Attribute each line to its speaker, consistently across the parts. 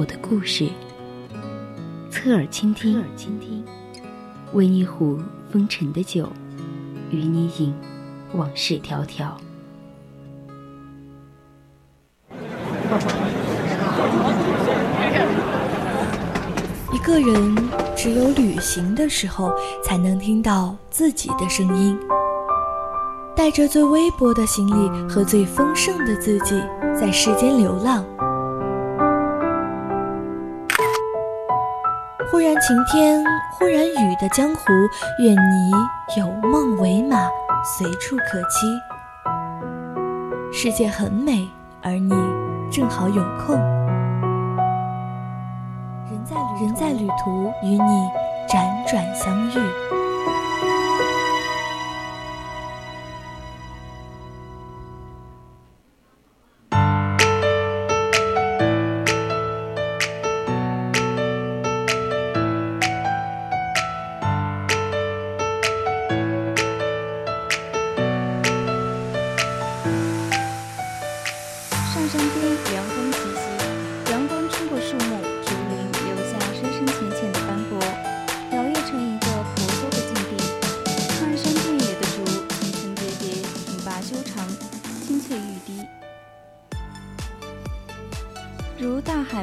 Speaker 1: 我的故事，侧耳倾听，侧耳倾听，为你壶风尘的酒，与你饮往事迢迢。
Speaker 2: 一个人只有旅行的时候，才能听到自己的声音，带着最微薄的行李和最丰盛的自己，在世间流浪。忽然晴天，忽然雨的江湖，愿你有梦为马，随处可栖。世界很美，而你正好有空。人在旅人在旅途，与你辗转相遇。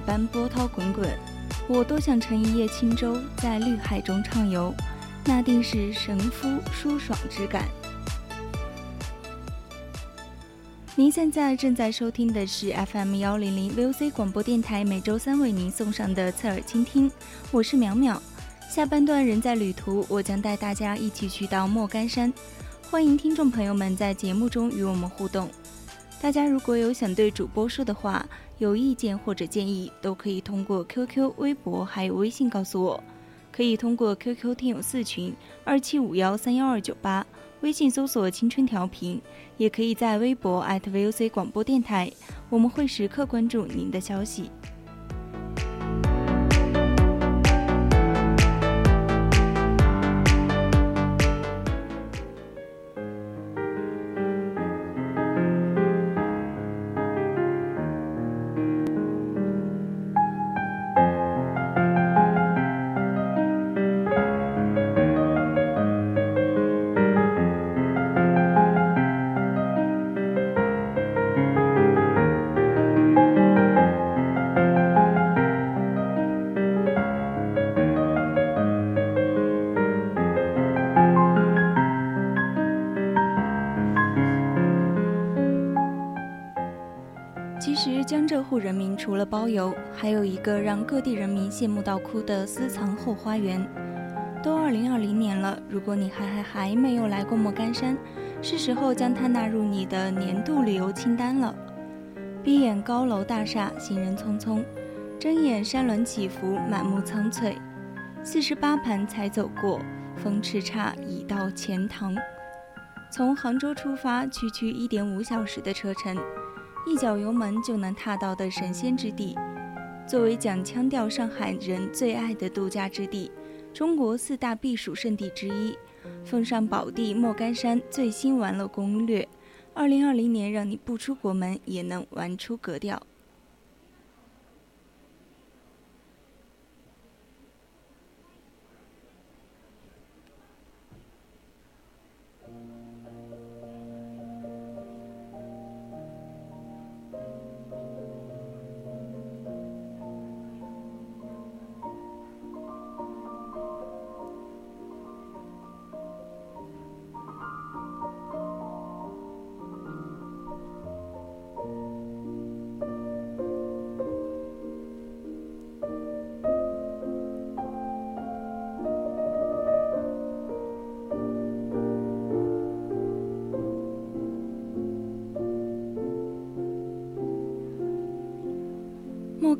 Speaker 3: 般波涛滚滚，我多想乘一叶轻舟，在绿海中畅游，那定是神夫舒爽之感。您现在正在收听的是 FM 幺零零 VOC 广播电台，每周三为您送上的侧耳倾听，我是淼淼。下半段人在旅途，我将带大家一起去到莫干山，欢迎听众朋友们在节目中与我们互动。大家如果有想对主播说的话，有意见或者建议，都可以通过 QQ、微博还有微信告诉我。可以通过 QQ 听友四群二七五幺三幺二九八，微信搜索“青春调频”，也可以在微博 @VOC 广播电台，我们会时刻关注您的消息。江浙沪人民除了包邮，还有一个让各地人民羡慕到哭的私藏后花园。都二零二零年了，如果你还还还没有来过莫干山，是时候将它纳入你的年度旅游清单了。闭眼高楼大厦，行人匆匆；睁眼山峦起伏，满目苍翠。四十八盘才走过，风叱咤已到钱塘。从杭州出发，区区一点五小时的车程。一脚油门就能踏到的神仙之地，作为讲腔调上海人最爱的度假之地，中国四大避暑胜地之一，奉上宝地莫干山最新玩乐攻略，二零二零年让你不出国门也能玩出格调。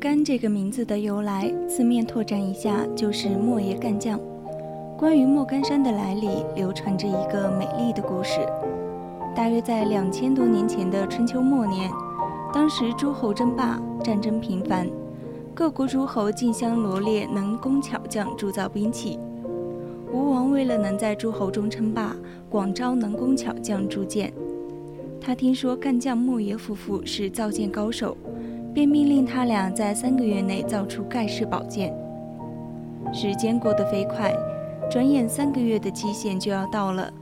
Speaker 3: 干这个名字的由来，字面拓展一下就是莫爷干将。关于莫干山的来历，流传着一个美丽的故事。大约在两千多年前的春秋末年，当时诸侯争霸，战争频繁，各国诸侯竞相罗列能工巧匠铸造兵器。吴王为了能在诸侯中称霸，广招能工巧匠铸剑。他听说干将莫邪夫妇是造剑高手，便命令他俩在三个月内造出盖世宝剑。时间过得飞快，转眼三个月的期限就要到了，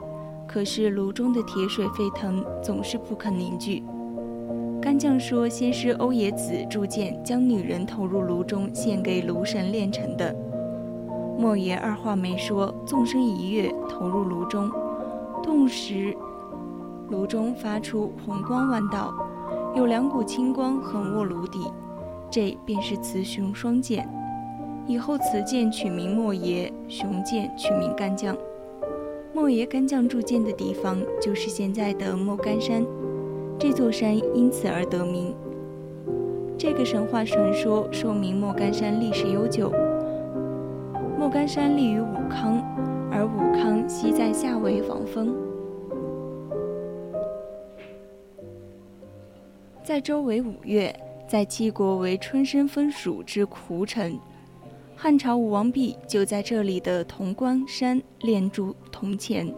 Speaker 3: 可是炉中的铁水沸腾，总是不肯凝聚。干将说：“先是欧冶子铸剑，将女人投入炉中，献给炉神炼成的。”莫邪二话没说，纵身一跃，投入炉中，顿时。炉中发出红光万道，有两股青光横卧炉底，这便是雌雄双剑。以后雌剑取名莫邪，雄剑取名干将。莫邪干将铸剑的地方就是现在的莫干山，这座山因此而得名。这个神话传说说明莫干山历史悠久。莫干山立于武康，而武康西在下为防风。在周为五月，在七国为春生风属之胡城。汉朝武王弼就在这里的潼关山炼铸铜钱。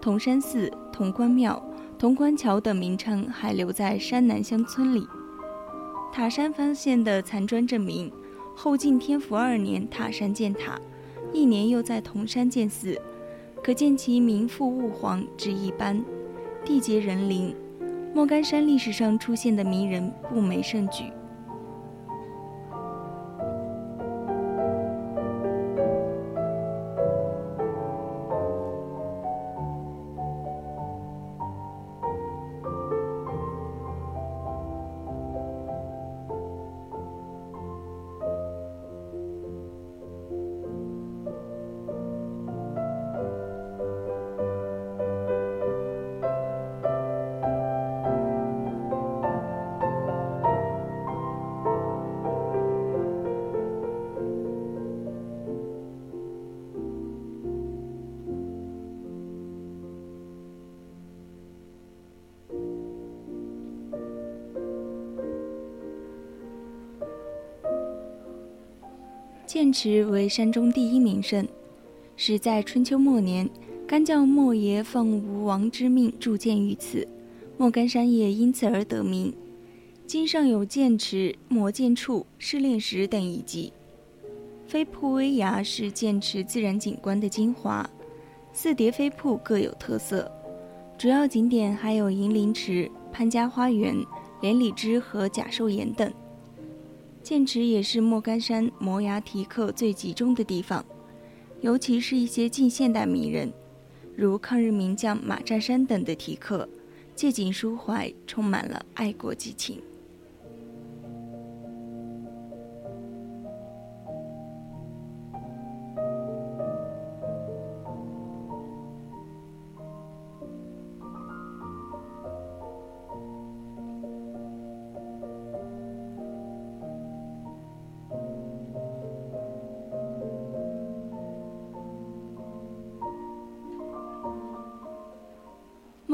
Speaker 3: 铜山寺、潼关庙、潼关桥等名称还留在山南乡村里。塔山发现的残砖证明，后晋天福二年塔山建塔，一年又在铜山建寺，可见其名副物皇之一般，地结人灵。莫干山历史上出现的名人不枚胜举。剑池为山中第一名胜，是在春秋末年，干将莫邪奉吴王之命铸剑于此，莫干山也因此而得名。今上有剑池、磨剑处、试炼石等遗迹。飞瀑危崖是剑池自然景观的精华，四叠飞瀑各有特色，主要景点还有银鳞池、潘家花园、连理枝和假寿岩等。剑池也是莫干山摩崖题刻最集中的地方，尤其是一些近现代名人，如抗日名将马占山等的题刻，借景抒怀，充满了爱国激情。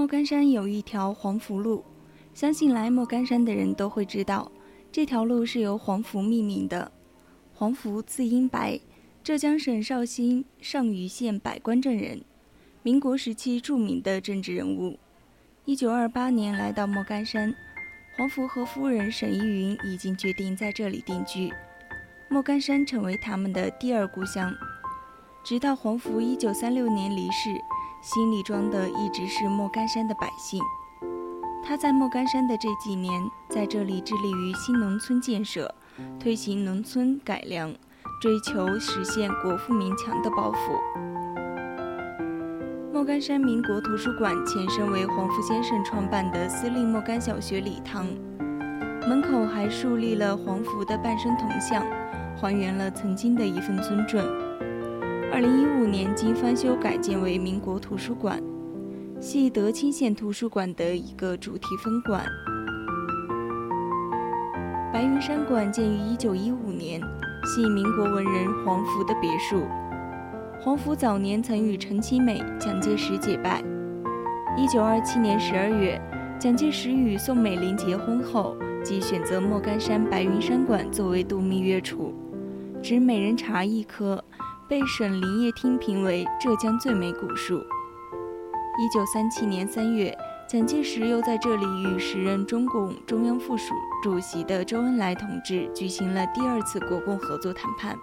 Speaker 3: 莫干山有一条黄福路，相信来莫干山的人都会知道，这条路是由黄福命名的。黄福字英白，浙江省绍兴上虞县百官镇人，民国时期著名的政治人物。一九二八年来到莫干山，黄福和夫人沈依云已经决定在这里定居，莫干山成为他们的第二故乡。直到黄福一九三六年离世。心里装的一直是莫干山的百姓。他在莫干山的这几年，在这里致力于新农村建设，推行农村改良，追求实现国富民强的抱负。莫干山民国图书馆前身为黄福先生创办的私立莫干小学礼堂，门口还树立了黄福的半身铜像，还原了曾经的一份尊重。二零一五年经翻修改建为民国图书馆，系德清县图书馆的一个主题分馆。白云山馆建于1915年，系民国文人黄福的别墅。黄福早年曾与陈其美、蒋介石结拜。1927年12月，蒋介石与宋美龄结婚后，即选择莫干山白云山馆作为度蜜月处，指美人茶一棵，被省林业厅评为浙江最美古树。一九三七年三月。蒋介石又在这里与时任中共中央副主主席的周恩来同志举行了第二次国共合作谈判。